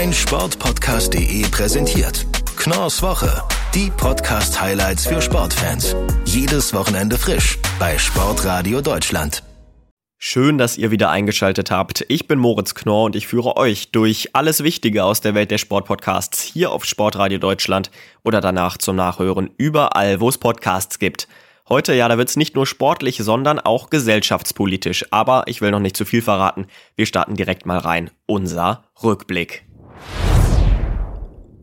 mein Sportpodcast.de präsentiert. Knorrs Woche. Die Podcast-Highlights für Sportfans. Jedes Wochenende frisch bei Sportradio Deutschland. Schön, dass ihr wieder eingeschaltet habt. Ich bin Moritz Knorr und ich führe euch durch alles Wichtige aus der Welt der Sportpodcasts hier auf Sportradio Deutschland oder danach zum Nachhören überall, wo es Podcasts gibt. Heute, ja, da wird's nicht nur sportlich, sondern auch gesellschaftspolitisch. Aber ich will noch nicht zu viel verraten. Wir starten direkt mal rein. Unser Rückblick.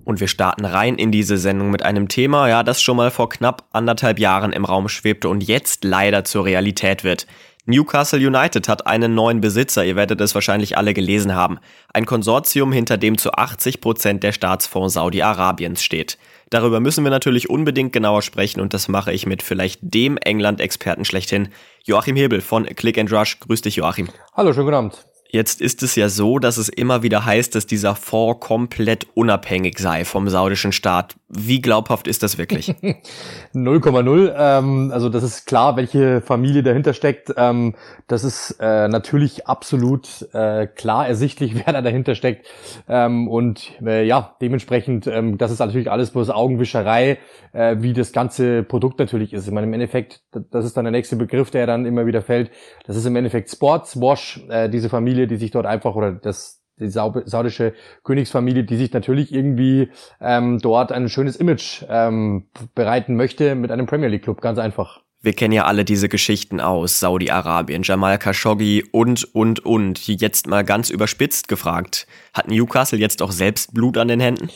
Und wir starten rein in diese Sendung mit einem Thema, ja, das schon mal vor knapp anderthalb Jahren im Raum schwebte und jetzt leider zur Realität wird. Newcastle United hat einen neuen Besitzer, ihr werdet es wahrscheinlich alle gelesen haben. Ein Konsortium, hinter dem zu 80 Prozent der Staatsfonds Saudi-Arabiens steht. Darüber müssen wir natürlich unbedingt genauer sprechen und das mache ich mit vielleicht dem England-Experten schlechthin, Joachim Hebel von Click and Rush. Grüß dich, Joachim. Hallo, schönen guten Abend. Jetzt ist es ja so, dass es immer wieder heißt, dass dieser Fonds komplett unabhängig sei vom saudischen Staat. Wie glaubhaft ist das wirklich? 0,0. Ähm, also das ist klar, welche Familie dahinter steckt. Ähm, das ist äh, natürlich absolut äh, klar ersichtlich, wer da dahinter steckt. Ähm, und äh, ja, dementsprechend, ähm, das ist natürlich alles bloß Augenwischerei, äh, wie das ganze Produkt natürlich ist. Ich meine, im Endeffekt, das ist dann der nächste Begriff, der dann immer wieder fällt. Das ist im Endeffekt Sports Wash, äh, diese Familie, die sich dort einfach oder das die saudische Königsfamilie, die sich natürlich irgendwie ähm, dort ein schönes Image ähm, bereiten möchte mit einem Premier League Club, ganz einfach. Wir kennen ja alle diese Geschichten aus Saudi-Arabien, Jamal Khashoggi und, und, und. Jetzt mal ganz überspitzt gefragt. Hat Newcastle jetzt auch selbst Blut an den Händen?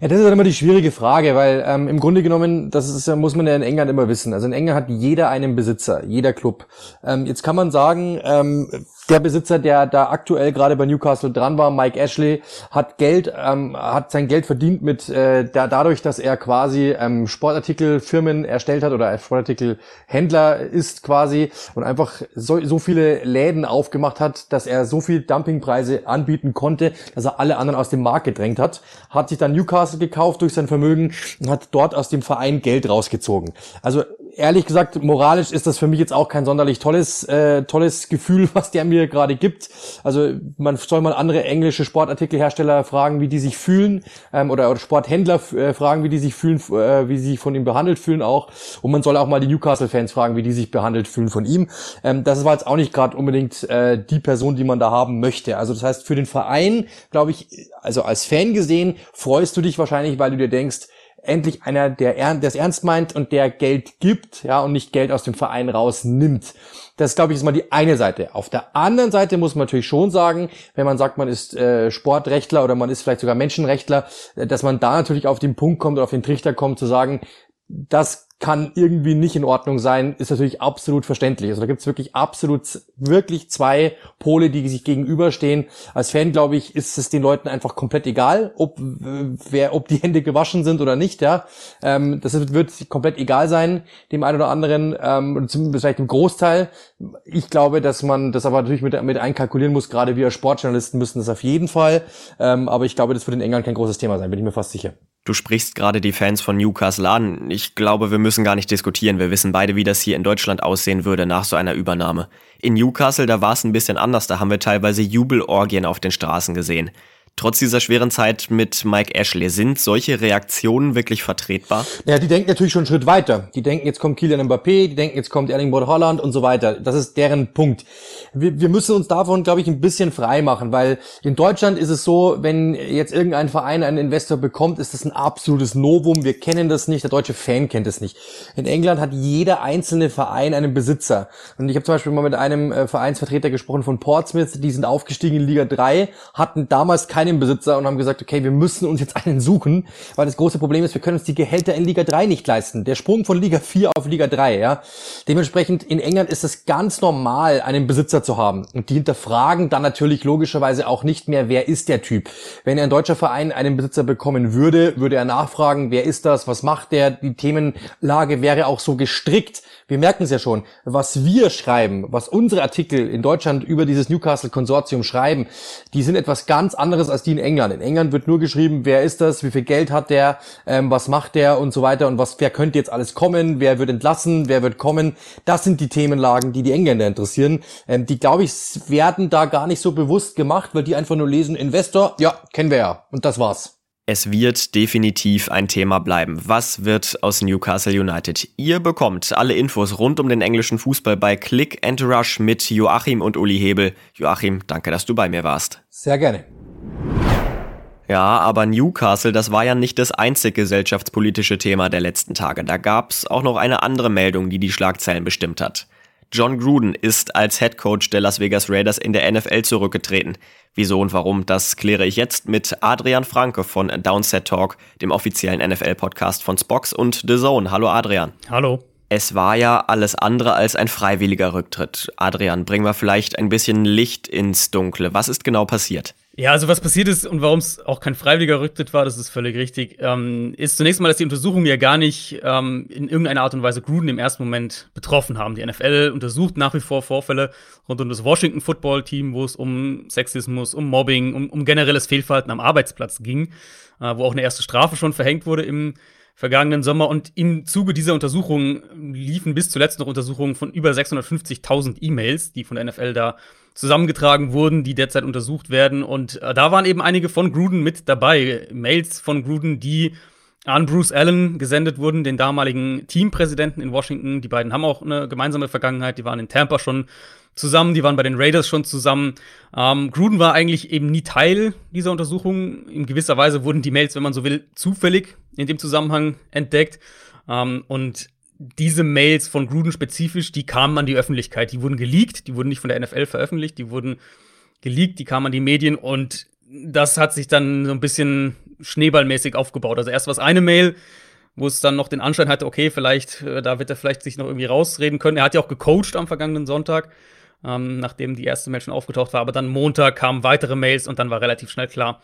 Ja, das ist dann immer die schwierige Frage, weil ähm, im Grunde genommen, das ist, muss man ja in England immer wissen. Also in England hat jeder einen Besitzer, jeder Club. Ähm, jetzt kann man sagen, ähm, der Besitzer, der da aktuell gerade bei Newcastle dran war, Mike Ashley, hat Geld, ähm, hat sein Geld verdient mit äh, da, dadurch, dass er quasi ähm, Sportartikelfirmen erstellt hat oder Sportartikelhändler ist quasi und einfach so, so viele Läden aufgemacht hat, dass er so viel Dumpingpreise anbieten konnte, dass er alle anderen aus dem Markt gedrängt hat. Hat sich dann Newcastle gekauft durch sein Vermögen und hat dort aus dem Verein Geld rausgezogen. Also ehrlich gesagt, moralisch ist das für mich jetzt auch kein sonderlich tolles, äh, tolles Gefühl, was der mir gerade gibt. Also man soll mal andere englische Sportartikelhersteller fragen, wie die sich fühlen, ähm, oder, oder Sporthändler äh, fragen, wie die sich fühlen, äh, wie sie sich von ihm behandelt fühlen auch. Und man soll auch mal die Newcastle-Fans fragen, wie die sich behandelt fühlen von ihm. Ähm, das war jetzt auch nicht gerade unbedingt äh, die Person, die man da haben möchte. Also das heißt, für den Verein, glaube ich, also als Fan gesehen, freust du dich wahrscheinlich, weil du dir denkst, endlich einer, der das ernst meint und der Geld gibt, ja, und nicht Geld aus dem Verein rausnimmt. Das, glaube ich, ist mal die eine Seite. Auf der anderen Seite muss man natürlich schon sagen, wenn man sagt, man ist äh, Sportrechtler oder man ist vielleicht sogar Menschenrechtler, äh, dass man da natürlich auf den Punkt kommt oder auf den Trichter kommt, zu sagen, das kann irgendwie nicht in Ordnung sein, ist natürlich absolut verständlich. Also da gibt's wirklich absolut, wirklich zwei Pole, die sich gegenüberstehen. Als Fan, glaube ich, ist es den Leuten einfach komplett egal, ob, wer, ob die Hände gewaschen sind oder nicht. Ja, ähm, Das wird komplett egal sein, dem einen oder anderen, ähm, zumindest vielleicht im Großteil. Ich glaube, dass man das aber natürlich mit, mit einkalkulieren muss, gerade wir Sportjournalisten müssen das auf jeden Fall. Ähm, aber ich glaube, das wird in England kein großes Thema sein, bin ich mir fast sicher. Du sprichst gerade die Fans von Newcastle an. Ich glaube, wir müssen gar nicht diskutieren. Wir wissen beide, wie das hier in Deutschland aussehen würde nach so einer Übernahme. In Newcastle, da war es ein bisschen anders. Da haben wir teilweise Jubelorgien auf den Straßen gesehen. Trotz dieser schweren Zeit mit Mike Ashley, sind solche Reaktionen wirklich vertretbar? Ja, die denken natürlich schon einen Schritt weiter. Die denken, jetzt kommt Kylian Mbappé, die denken, jetzt kommt Erling Braut Holland und so weiter. Das ist deren Punkt. Wir, wir müssen uns davon, glaube ich, ein bisschen frei machen, weil in Deutschland ist es so, wenn jetzt irgendein Verein einen Investor bekommt, ist das ein absolutes Novum. Wir kennen das nicht, der deutsche Fan kennt es nicht. In England hat jeder einzelne Verein einen Besitzer. Und ich habe zum Beispiel mal mit einem äh, Vereinsvertreter gesprochen von Portsmouth, die sind aufgestiegen in Liga 3, hatten damals keine einen Besitzer und haben gesagt, okay, wir müssen uns jetzt einen suchen, weil das große Problem ist, wir können uns die Gehälter in Liga 3 nicht leisten. Der Sprung von Liga 4 auf Liga 3, ja. Dementsprechend in England ist es ganz normal, einen Besitzer zu haben. Und die hinterfragen dann natürlich logischerweise auch nicht mehr, wer ist der Typ. Wenn ein deutscher Verein einen Besitzer bekommen würde, würde er nachfragen, wer ist das, was macht der? Die Themenlage wäre auch so gestrickt, wir merken es ja schon, was wir schreiben, was unsere Artikel in Deutschland über dieses Newcastle-Konsortium schreiben, die sind etwas ganz anderes, als die in England. In England wird nur geschrieben, wer ist das, wie viel Geld hat der, ähm, was macht der und so weiter und was, wer könnte jetzt alles kommen, wer wird entlassen, wer wird kommen. Das sind die Themenlagen, die die Engländer interessieren. Ähm, die, glaube ich, werden da gar nicht so bewusst gemacht, weil die einfach nur lesen, Investor, ja, kennen wir ja. Und das war's. Es wird definitiv ein Thema bleiben. Was wird aus Newcastle United? Ihr bekommt alle Infos rund um den englischen Fußball bei Click and Rush mit Joachim und Uli Hebel. Joachim, danke, dass du bei mir warst. Sehr gerne. Ja, aber Newcastle, das war ja nicht das einzige gesellschaftspolitische Thema der letzten Tage. Da gab's auch noch eine andere Meldung, die die Schlagzeilen bestimmt hat. John Gruden ist als Head Coach der Las Vegas Raiders in der NFL zurückgetreten. Wieso und warum, das kläre ich jetzt mit Adrian Franke von Downset Talk, dem offiziellen NFL-Podcast von Spox und The Zone. Hallo Adrian. Hallo. Es war ja alles andere als ein freiwilliger Rücktritt. Adrian, bringen wir vielleicht ein bisschen Licht ins Dunkle. Was ist genau passiert? Ja, also was passiert ist und warum es auch kein freiwilliger Rücktritt war, das ist völlig richtig, ähm, ist zunächst mal, dass die Untersuchungen ja gar nicht ähm, in irgendeiner Art und Weise Gruden im ersten Moment betroffen haben. Die NFL untersucht nach wie vor Vorfälle rund um das Washington Football Team, wo es um Sexismus, um Mobbing, um, um generelles Fehlverhalten am Arbeitsplatz ging, äh, wo auch eine erste Strafe schon verhängt wurde im vergangenen Sommer. Und im Zuge dieser Untersuchungen liefen bis zuletzt noch Untersuchungen von über 650.000 E-Mails, die von der NFL da zusammengetragen wurden, die derzeit untersucht werden. Und äh, da waren eben einige von Gruden mit dabei. Mails von Gruden, die an Bruce Allen gesendet wurden, den damaligen Teampräsidenten in Washington. Die beiden haben auch eine gemeinsame Vergangenheit. Die waren in Tampa schon zusammen, die waren bei den Raiders schon zusammen. Ähm, Gruden war eigentlich eben nie Teil dieser Untersuchung. In gewisser Weise wurden die Mails, wenn man so will, zufällig in dem Zusammenhang entdeckt. Ähm, und diese Mails von Gruden spezifisch, die kamen an die Öffentlichkeit. Die wurden geleakt, die wurden nicht von der NFL veröffentlicht, die wurden geleakt, die kamen an die Medien und das hat sich dann so ein bisschen schneeballmäßig aufgebaut. Also erst war es eine Mail, wo es dann noch den Anschein hatte, okay, vielleicht, äh, da wird er vielleicht sich noch irgendwie rausreden können. Er hat ja auch gecoacht am vergangenen Sonntag, ähm, nachdem die erste Mail schon aufgetaucht war. Aber dann Montag kamen weitere Mails und dann war relativ schnell klar,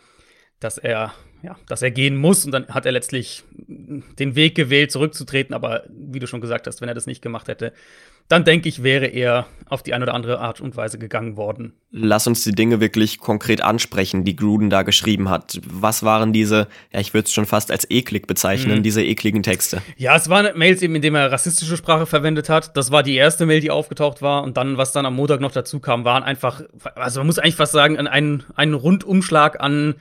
dass er, ja, dass er gehen muss. Und dann hat er letztlich den Weg gewählt, zurückzutreten. Aber wie du schon gesagt hast, wenn er das nicht gemacht hätte, dann denke ich, wäre er auf die eine oder andere Art und Weise gegangen worden. Lass uns die Dinge wirklich konkret ansprechen, die Gruden da geschrieben hat. Was waren diese, ja, ich würde es schon fast als eklig bezeichnen, mhm. diese ekligen Texte? Ja, es waren Mails eben, in denen er rassistische Sprache verwendet hat. Das war die erste Mail, die aufgetaucht war. Und dann, was dann am Montag noch dazu kam, waren einfach, also man muss eigentlich fast sagen, ein, ein Rundumschlag an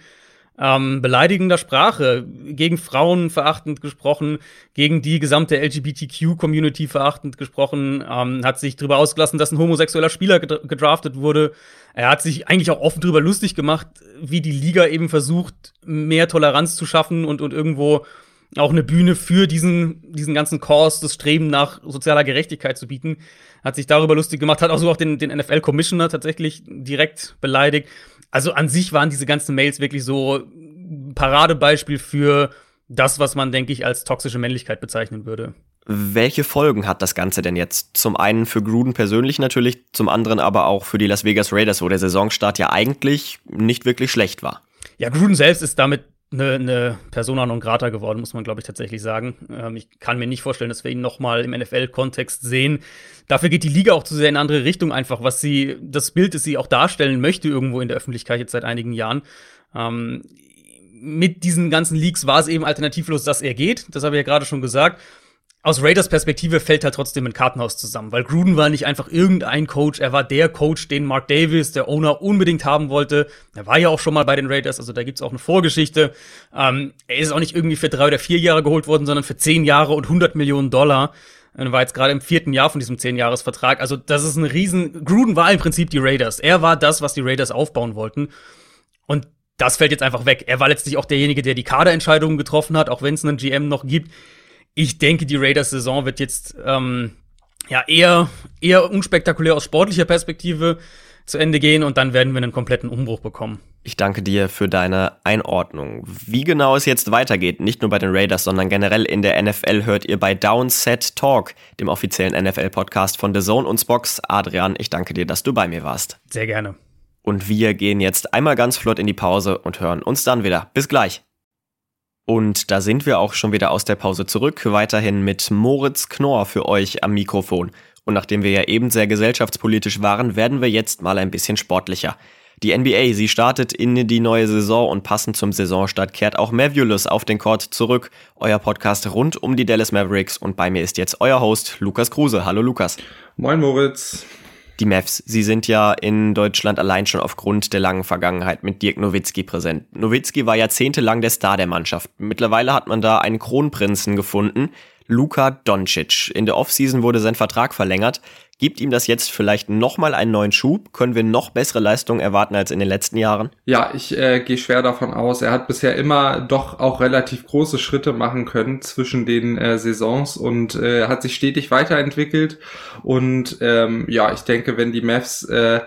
ähm, beleidigender Sprache, gegen Frauen verachtend gesprochen, gegen die gesamte LGBTQ-Community verachtend gesprochen, ähm, hat sich darüber ausgelassen, dass ein homosexueller Spieler gedraftet wurde. Er hat sich eigentlich auch offen darüber lustig gemacht, wie die Liga eben versucht, mehr Toleranz zu schaffen und, und irgendwo auch eine Bühne für diesen, diesen ganzen Kurs, das Streben nach sozialer Gerechtigkeit zu bieten. Hat sich darüber lustig gemacht, hat auch so auch den, den NFL-Commissioner tatsächlich direkt beleidigt. Also an sich waren diese ganzen Mails wirklich so Paradebeispiel für das, was man, denke ich, als toxische Männlichkeit bezeichnen würde. Welche Folgen hat das Ganze denn jetzt? Zum einen für Gruden persönlich natürlich, zum anderen aber auch für die Las Vegas Raiders, wo der Saisonstart ja eigentlich nicht wirklich schlecht war. Ja, Gruden selbst ist damit eine, eine Persona non grata geworden, muss man, glaube ich, tatsächlich sagen. Ähm, ich kann mir nicht vorstellen, dass wir ihn noch mal im NFL-Kontext sehen. Dafür geht die Liga auch zu sehr in eine andere Richtung einfach, was sie, das Bild, das sie auch darstellen möchte irgendwo in der Öffentlichkeit jetzt seit einigen Jahren. Ähm, mit diesen ganzen Leaks war es eben alternativlos, dass er geht. Das habe ich ja gerade schon gesagt aus Raiders Perspektive fällt halt trotzdem ein Kartenhaus zusammen, weil Gruden war nicht einfach irgendein Coach, er war der Coach, den Mark Davis, der Owner, unbedingt haben wollte. Er war ja auch schon mal bei den Raiders, also da gibt's auch eine Vorgeschichte. Ähm, er ist auch nicht irgendwie für drei oder vier Jahre geholt worden, sondern für zehn Jahre und 100 Millionen Dollar. Er war jetzt gerade im vierten Jahr von diesem zehn Jahresvertrag. Also das ist ein riesen. Gruden war im Prinzip die Raiders. Er war das, was die Raiders aufbauen wollten. Und das fällt jetzt einfach weg. Er war letztlich auch derjenige, der die Kaderentscheidungen getroffen hat, auch wenn es einen GM noch gibt ich denke, die Raiders-Saison wird jetzt ähm, ja eher, eher unspektakulär aus sportlicher Perspektive zu Ende gehen und dann werden wir einen kompletten Umbruch bekommen. Ich danke dir für deine Einordnung. Wie genau es jetzt weitergeht, nicht nur bei den Raiders, sondern generell in der NFL, hört ihr bei Downset Talk, dem offiziellen NFL-Podcast von The Zone und Spox. Adrian, ich danke dir, dass du bei mir warst. Sehr gerne. Und wir gehen jetzt einmal ganz flott in die Pause und hören uns dann wieder. Bis gleich. Und da sind wir auch schon wieder aus der Pause zurück, weiterhin mit Moritz Knorr für euch am Mikrofon. Und nachdem wir ja eben sehr gesellschaftspolitisch waren, werden wir jetzt mal ein bisschen sportlicher. Die NBA, sie startet in die neue Saison und passend zum Saisonstart kehrt auch Mavulus auf den Court zurück. Euer Podcast rund um die Dallas Mavericks und bei mir ist jetzt euer Host Lukas Kruse. Hallo Lukas. Moin Moritz. Die Mavs, sie sind ja in Deutschland allein schon aufgrund der langen Vergangenheit mit Dirk Nowitzki präsent. Nowitzki war jahrzehntelang der Star der Mannschaft. Mittlerweile hat man da einen Kronprinzen gefunden, Luka Doncic. In der Offseason wurde sein Vertrag verlängert. Gibt ihm das jetzt vielleicht nochmal einen neuen Schub? Können wir noch bessere Leistungen erwarten als in den letzten Jahren? Ja, ich äh, gehe schwer davon aus. Er hat bisher immer doch auch relativ große Schritte machen können zwischen den äh, Saisons und äh, hat sich stetig weiterentwickelt. Und ähm, ja, ich denke, wenn die Mavs äh,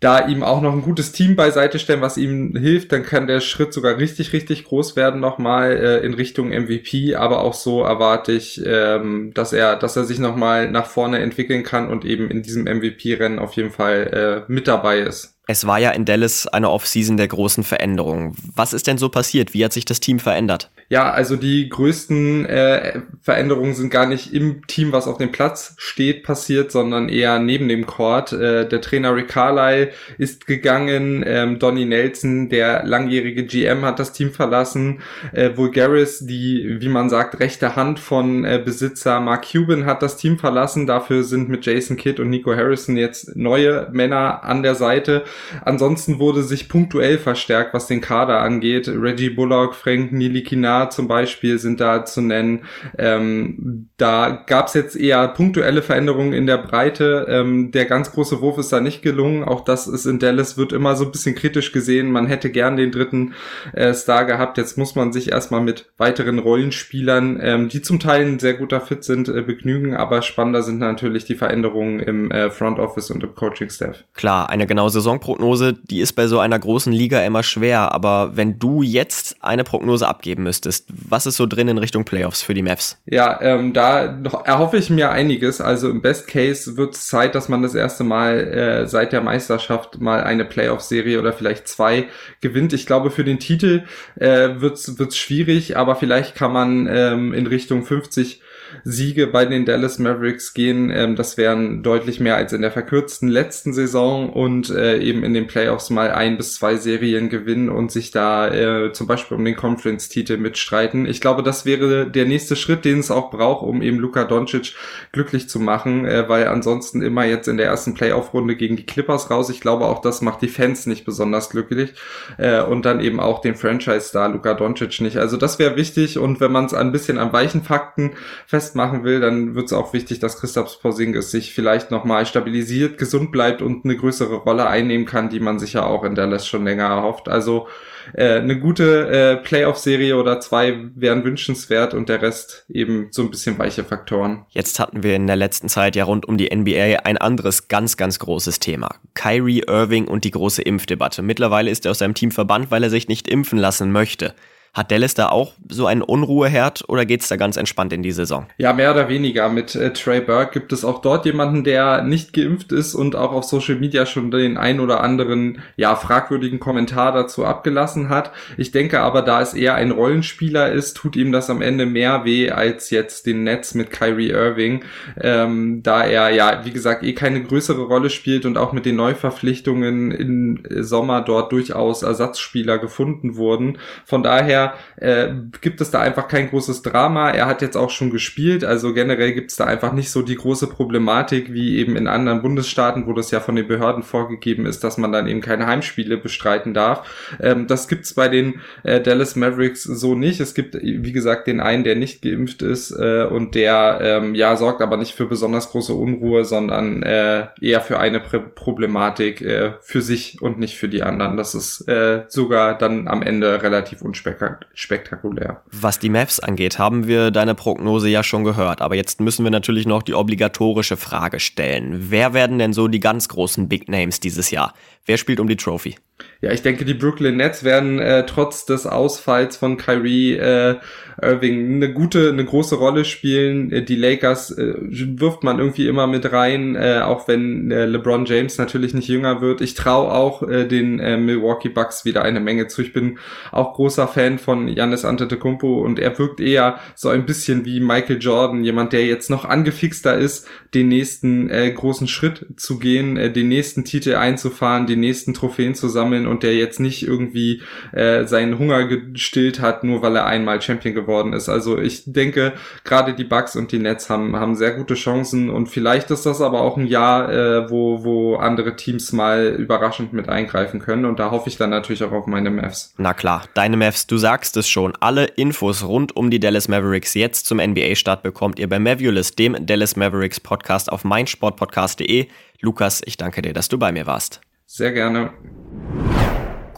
da ihm auch noch ein gutes Team beiseite stellen, was ihm hilft, dann kann der Schritt sogar richtig, richtig groß werden nochmal äh, in Richtung MVP. Aber auch so erwarte ich, ähm, dass er, dass er sich nochmal nach vorne entwickeln kann und eben in diesem MVP-Rennen auf jeden Fall äh, mit dabei ist. Es war ja in Dallas eine Offseason der großen Veränderungen. Was ist denn so passiert? Wie hat sich das Team verändert? Ja, also die größten äh, Veränderungen sind gar nicht im Team, was auf dem Platz steht, passiert, sondern eher neben dem Court. Äh, der Trainer Rick Carlisle ist gegangen, ähm, Donny Nelson, der langjährige GM, hat das Team verlassen. Äh, Vulgaris, die, wie man sagt, rechte Hand von äh, Besitzer Mark Cuban, hat das Team verlassen. Dafür sind mit Jason Kidd und Nico Harrison jetzt neue Männer an der Seite. Ansonsten wurde sich punktuell verstärkt, was den Kader angeht. Reggie Bullock, Frank Nilikina zum Beispiel sind da zu nennen. Ähm, da gab es jetzt eher punktuelle Veränderungen in der Breite. Ähm, der ganz große Wurf ist da nicht gelungen. Auch das ist in Dallas, wird immer so ein bisschen kritisch gesehen. Man hätte gern den dritten äh, Star gehabt. Jetzt muss man sich erstmal mit weiteren Rollenspielern, ähm, die zum Teil ein sehr guter Fit sind, äh, begnügen. Aber spannender sind natürlich die Veränderungen im äh, Front Office und im Coaching Staff. Klar, eine genaue Saison Saisonprognose, die ist bei so einer großen Liga immer schwer, aber wenn du jetzt eine Prognose abgeben müsstest, was ist so drin in Richtung Playoffs für die Mavs? Ja, ähm, da erhoffe ich mir einiges. Also im Best Case wird es Zeit, dass man das erste Mal äh, seit der Meisterschaft mal eine Playoff-Serie oder vielleicht zwei gewinnt. Ich glaube, für den Titel äh, wird es schwierig, aber vielleicht kann man ähm, in Richtung 50 Siege bei den Dallas Mavericks gehen. Ähm, das wären deutlich mehr als in der verkürzten letzten Saison und äh, eben in den Playoffs mal ein bis zwei Serien gewinnen und sich da äh, zum Beispiel um den Conference-Titel mitstreiten. Ich glaube, das wäre der nächste Schritt, den es auch braucht, um eben Luka Doncic glücklich zu machen, äh, weil ansonsten immer jetzt in der ersten Playoff-Runde gegen die Clippers raus. Ich glaube, auch das macht die Fans nicht besonders glücklich äh, und dann eben auch den Franchise-Star Luka Doncic nicht. Also das wäre wichtig und wenn man es ein bisschen an weichen Fakten festmachen will, dann wird es auch wichtig, dass Christoph Porzingis sich vielleicht nochmal stabilisiert, gesund bleibt und eine größere Rolle einnehmen kann, die man sich ja auch in Dallas schon länger erhofft. Also äh, eine gute äh, Playoff-Serie oder zwei wären wünschenswert und der Rest eben so ein bisschen weiche Faktoren. Jetzt hatten wir in der letzten Zeit ja rund um die NBA ein anderes ganz, ganz großes Thema. Kyrie Irving und die große Impfdebatte. Mittlerweile ist er aus seinem Team verbannt, weil er sich nicht impfen lassen möchte. Hat Dallas da auch so einen Unruheherd oder geht's da ganz entspannt in die Saison? Ja, mehr oder weniger. Mit äh, Trey Burke gibt es auch dort jemanden, der nicht geimpft ist und auch auf Social Media schon den ein oder anderen, ja, fragwürdigen Kommentar dazu abgelassen hat. Ich denke aber, da es eher ein Rollenspieler ist, tut ihm das am Ende mehr weh als jetzt den Netz mit Kyrie Irving, ähm, da er ja, wie gesagt, eh keine größere Rolle spielt und auch mit den Neuverpflichtungen im Sommer dort durchaus Ersatzspieler gefunden wurden. Von daher äh, gibt es da einfach kein großes Drama. Er hat jetzt auch schon gespielt, also generell gibt es da einfach nicht so die große Problematik wie eben in anderen Bundesstaaten, wo das ja von den Behörden vorgegeben ist, dass man dann eben keine Heimspiele bestreiten darf. Ähm, das gibt's bei den äh, Dallas Mavericks so nicht. Es gibt, wie gesagt, den einen, der nicht geimpft ist äh, und der ähm, ja sorgt aber nicht für besonders große Unruhe, sondern äh, eher für eine Pr Problematik äh, für sich und nicht für die anderen. Das ist äh, sogar dann am Ende relativ unspektakulär spektakulär. Was die Mavs angeht, haben wir deine Prognose ja schon gehört. Aber jetzt müssen wir natürlich noch die obligatorische Frage stellen. Wer werden denn so die ganz großen Big Names dieses Jahr? Wer spielt um die Trophy? Ja, ich denke, die Brooklyn Nets werden äh, trotz des Ausfalls von Kyrie äh, Irving eine gute, eine große Rolle spielen. Äh, die Lakers äh, wirft man irgendwie immer mit rein, äh, auch wenn äh, LeBron James natürlich nicht jünger wird. Ich traue auch äh, den äh, Milwaukee Bucks wieder eine Menge zu. Ich bin auch großer Fan von Giannis Antetokounmpo und er wirkt eher so ein bisschen wie Michael Jordan, jemand, der jetzt noch angefixter ist, den nächsten äh, großen Schritt zu gehen, äh, den nächsten Titel einzufahren, den nächsten Trophäen zusammen sammeln und der jetzt nicht irgendwie äh, seinen Hunger gestillt hat, nur weil er einmal Champion geworden ist. Also ich denke, gerade die Bucks und die Nets haben, haben sehr gute Chancen und vielleicht ist das aber auch ein Jahr, äh, wo, wo andere Teams mal überraschend mit eingreifen können und da hoffe ich dann natürlich auch auf meine Mavs. Na klar, deine Mavs, du sagst es schon. Alle Infos rund um die Dallas Mavericks jetzt zum NBA-Start bekommt ihr bei Mavulus, dem Dallas Mavericks Podcast auf meinsportpodcast.de. Lukas, ich danke dir, dass du bei mir warst. Sehr gerne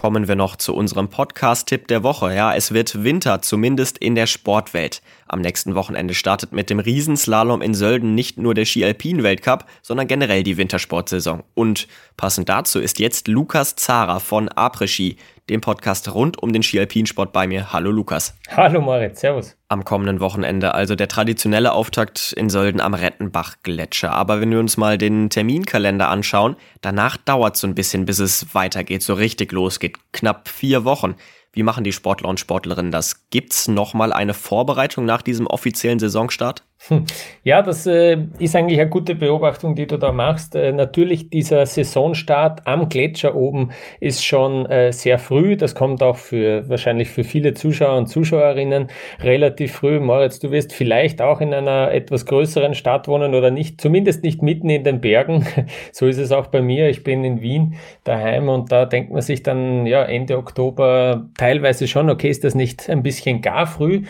kommen wir noch zu unserem Podcast-Tipp der Woche. Ja, es wird Winter, zumindest in der Sportwelt. Am nächsten Wochenende startet mit dem Riesenslalom in Sölden nicht nur der Ski-Alpin-Weltcup, sondern generell die Wintersportsaison. Und passend dazu ist jetzt Lukas Zara von Après-Ski, dem Podcast rund um den Ski-Alpin-Sport bei mir. Hallo Lukas. Hallo Moritz, servus. Am kommenden Wochenende also der traditionelle Auftakt in Sölden am Rettenbach-Gletscher. Aber wenn wir uns mal den Terminkalender anschauen, danach dauert es so ein bisschen, bis es weitergeht, so richtig losgeht. Knapp vier Wochen. Wie machen die Sportler und Sportlerinnen das? Gibt's noch mal eine Vorbereitung nach diesem offiziellen Saisonstart? Hm. Ja, das äh, ist eigentlich eine gute Beobachtung, die du da machst. Äh, natürlich, dieser Saisonstart am Gletscher oben ist schon äh, sehr früh. Das kommt auch für wahrscheinlich für viele Zuschauer und Zuschauerinnen relativ früh. Moritz, du wirst vielleicht auch in einer etwas größeren Stadt wohnen oder nicht, zumindest nicht mitten in den Bergen. so ist es auch bei mir. Ich bin in Wien daheim und da denkt man sich dann ja Ende Oktober teilweise schon, okay, ist das nicht ein bisschen gar früh?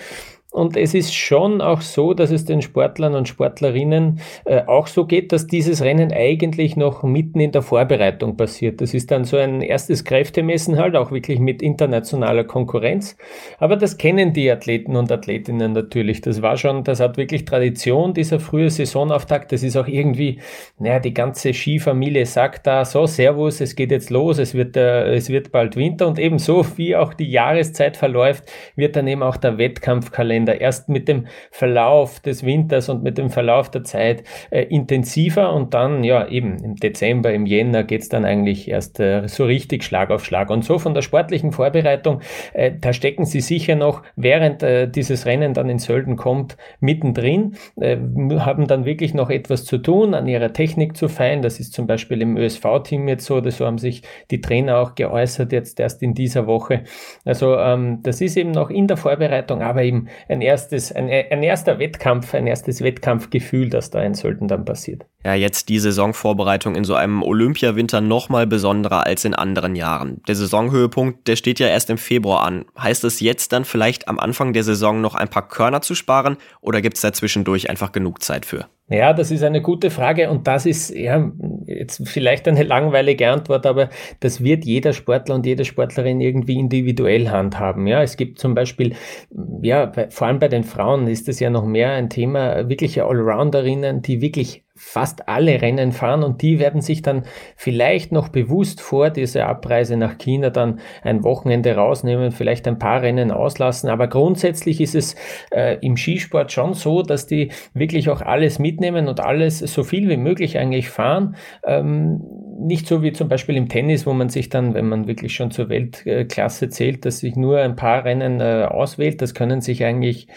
Und es ist schon auch so, dass es den Sportlern und Sportlerinnen äh, auch so geht, dass dieses Rennen eigentlich noch mitten in der Vorbereitung passiert. Das ist dann so ein erstes Kräftemessen halt, auch wirklich mit internationaler Konkurrenz. Aber das kennen die Athleten und Athletinnen natürlich. Das war schon, das hat wirklich Tradition, dieser frühe Saisonauftakt. Das ist auch irgendwie, naja, die ganze Skifamilie sagt da, so, Servus, es geht jetzt los, es wird, äh, es wird bald Winter und ebenso wie auch die Jahreszeit verläuft, wird dann eben auch der Wettkampfkalender Länder erst mit dem Verlauf des Winters und mit dem Verlauf der Zeit äh, intensiver und dann, ja, eben im Dezember, im Jänner geht es dann eigentlich erst äh, so richtig Schlag auf Schlag. Und so von der sportlichen Vorbereitung, äh, da stecken sie sicher noch, während äh, dieses Rennen dann in Sölden kommt, mittendrin, äh, haben dann wirklich noch etwas zu tun, an ihrer Technik zu feilen. Das ist zum Beispiel im ÖSV-Team jetzt so, so haben sich die Trainer auch geäußert, jetzt erst in dieser Woche. Also ähm, das ist eben noch in der Vorbereitung, aber eben ein erstes, ein, ein erster Wettkampf, ein erstes Wettkampfgefühl, das da in Sölden dann passiert. Ja, jetzt die Saisonvorbereitung in so einem Olympiawinter noch mal besonderer als in anderen Jahren. Der Saisonhöhepunkt, der steht ja erst im Februar an. Heißt es jetzt dann vielleicht am Anfang der Saison noch ein paar Körner zu sparen oder gibt es da zwischendurch einfach genug Zeit für? Ja, das ist eine gute Frage und das ist ja jetzt vielleicht eine langweilige Antwort, aber das wird jeder Sportler und jede Sportlerin irgendwie individuell handhaben. Ja, es gibt zum Beispiel, ja, vor allem bei den Frauen ist das ja noch mehr ein Thema, wirkliche Allrounderinnen, die wirklich fast alle Rennen fahren und die werden sich dann vielleicht noch bewusst vor dieser Abreise nach China dann ein Wochenende rausnehmen, vielleicht ein paar Rennen auslassen. Aber grundsätzlich ist es äh, im Skisport schon so, dass die wirklich auch alles mitnehmen und alles so viel wie möglich eigentlich fahren. Ähm, nicht so wie zum Beispiel im Tennis, wo man sich dann, wenn man wirklich schon zur Weltklasse zählt, dass sich nur ein paar Rennen äh, auswählt. Das können sich eigentlich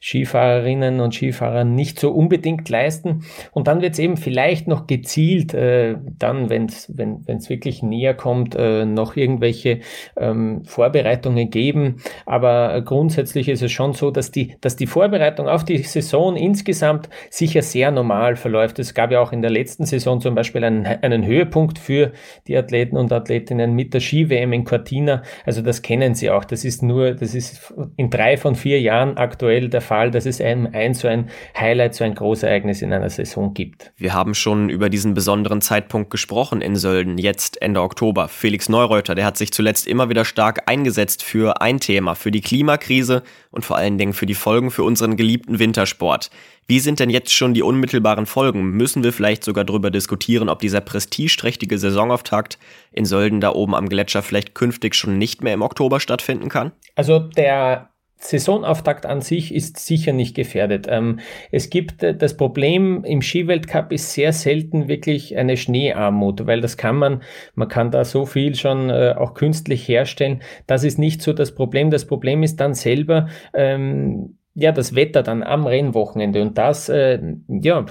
Skifahrerinnen und Skifahrer nicht so unbedingt leisten. Und dann wird es eben vielleicht noch gezielt, äh, dann, wenn's, wenn es wirklich näher kommt, äh, noch irgendwelche ähm, Vorbereitungen geben. Aber grundsätzlich ist es schon so, dass die, dass die Vorbereitung auf die Saison insgesamt sicher sehr normal verläuft. Es gab ja auch in der letzten Saison zum Beispiel einen, einen Höhepunkt Höhepunkt für die Athleten und Athletinnen mit der Ski-WM in Cortina. Also das kennen sie auch. Das ist nur, das ist in drei von vier Jahren aktuell der Fall, dass es einem ein so ein Highlight, so ein Großereignis in einer Saison gibt. Wir haben schon über diesen besonderen Zeitpunkt gesprochen in Sölden, jetzt Ende Oktober. Felix Neureuter, der hat sich zuletzt immer wieder stark eingesetzt für ein Thema, für die Klimakrise und vor allen Dingen für die Folgen für unseren geliebten Wintersport. Wie sind denn jetzt schon die unmittelbaren Folgen? Müssen wir vielleicht sogar darüber diskutieren, ob dieser prestigeträchtige Saisonauftakt in Sölden da oben am Gletscher vielleicht künftig schon nicht mehr im Oktober stattfinden kann? Also der Saisonauftakt an sich ist sicher nicht gefährdet. Ähm, es gibt äh, das Problem im Skiweltcup ist sehr selten wirklich eine Schneearmut, weil das kann man, man kann da so viel schon äh, auch künstlich herstellen. Das ist nicht so das Problem. Das Problem ist dann selber, ähm, ja, das Wetter dann am Rennwochenende und das, äh, ja,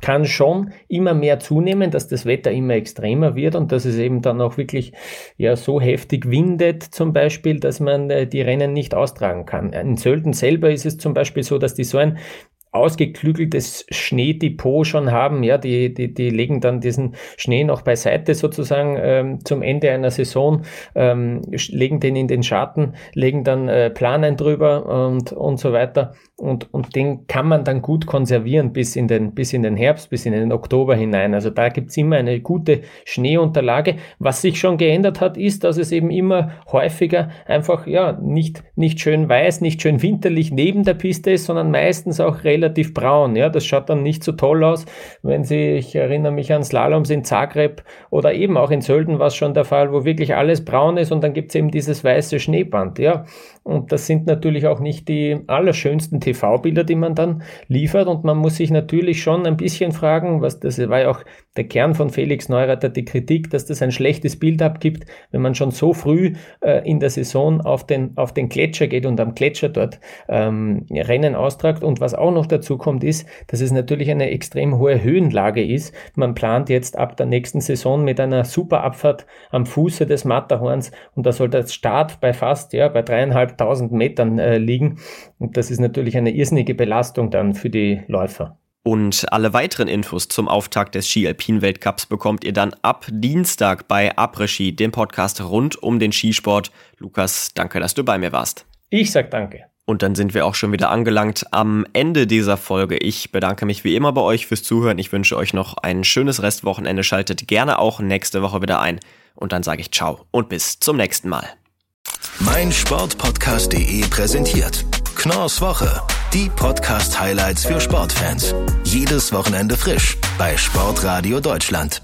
kann schon immer mehr zunehmen, dass das Wetter immer extremer wird und dass es eben dann auch wirklich ja so heftig windet zum Beispiel, dass man äh, die Rennen nicht austragen kann. In Sölden selber ist es zum Beispiel so, dass die so ein ausgeklügeltes Schneedepot schon haben. Ja, die, die, die legen dann diesen Schnee noch beiseite sozusagen ähm, zum Ende einer Saison, ähm, legen den in den Schatten, legen dann äh, Planen drüber und, und so weiter. Und, und den kann man dann gut konservieren bis in, den, bis in den Herbst, bis in den Oktober hinein. Also da gibt's immer eine gute Schneeunterlage. Was sich schon geändert hat, ist, dass es eben immer häufiger einfach ja nicht, nicht schön weiß, nicht schön winterlich neben der Piste ist, sondern meistens auch relativ braun. Ja, das schaut dann nicht so toll aus, wenn Sie, ich erinnere mich an Slaloms in Zagreb oder eben auch in Sölden war es schon der Fall, wo wirklich alles braun ist und dann gibt's eben dieses weiße Schneeband. Ja, und das sind natürlich auch nicht die allerschönsten TV-Bilder, die man dann liefert. Und man muss sich natürlich schon ein bisschen fragen, was das war ja auch der Kern von Felix Neureiter, die Kritik, dass das ein schlechtes Bild abgibt, wenn man schon so früh äh, in der Saison auf den, auf den Gletscher geht und am Gletscher dort ähm, Rennen austragt. Und was auch noch dazu kommt, ist, dass es natürlich eine extrem hohe Höhenlage ist. Man plant jetzt ab der nächsten Saison mit einer super Abfahrt am Fuße des Matterhorns und da soll der Start bei fast, ja, bei dreieinhalb 1000 Metern äh, liegen. Und das ist natürlich eine irrsinnige Belastung dann für die Läufer. Und alle weiteren Infos zum Auftakt des Ski Alpin Weltcups bekommt ihr dann ab Dienstag bei Après Ski, dem Podcast rund um den Skisport. Lukas, danke, dass du bei mir warst. Ich sag danke. Und dann sind wir auch schon wieder angelangt am Ende dieser Folge. Ich bedanke mich wie immer bei euch fürs Zuhören. Ich wünsche euch noch ein schönes Restwochenende. Schaltet gerne auch nächste Woche wieder ein. Und dann sage ich ciao und bis zum nächsten Mal mein Sportpodcast.de präsentiert Knorrs Woche. Die Podcast-Highlights für Sportfans. Jedes Wochenende frisch bei Sportradio Deutschland.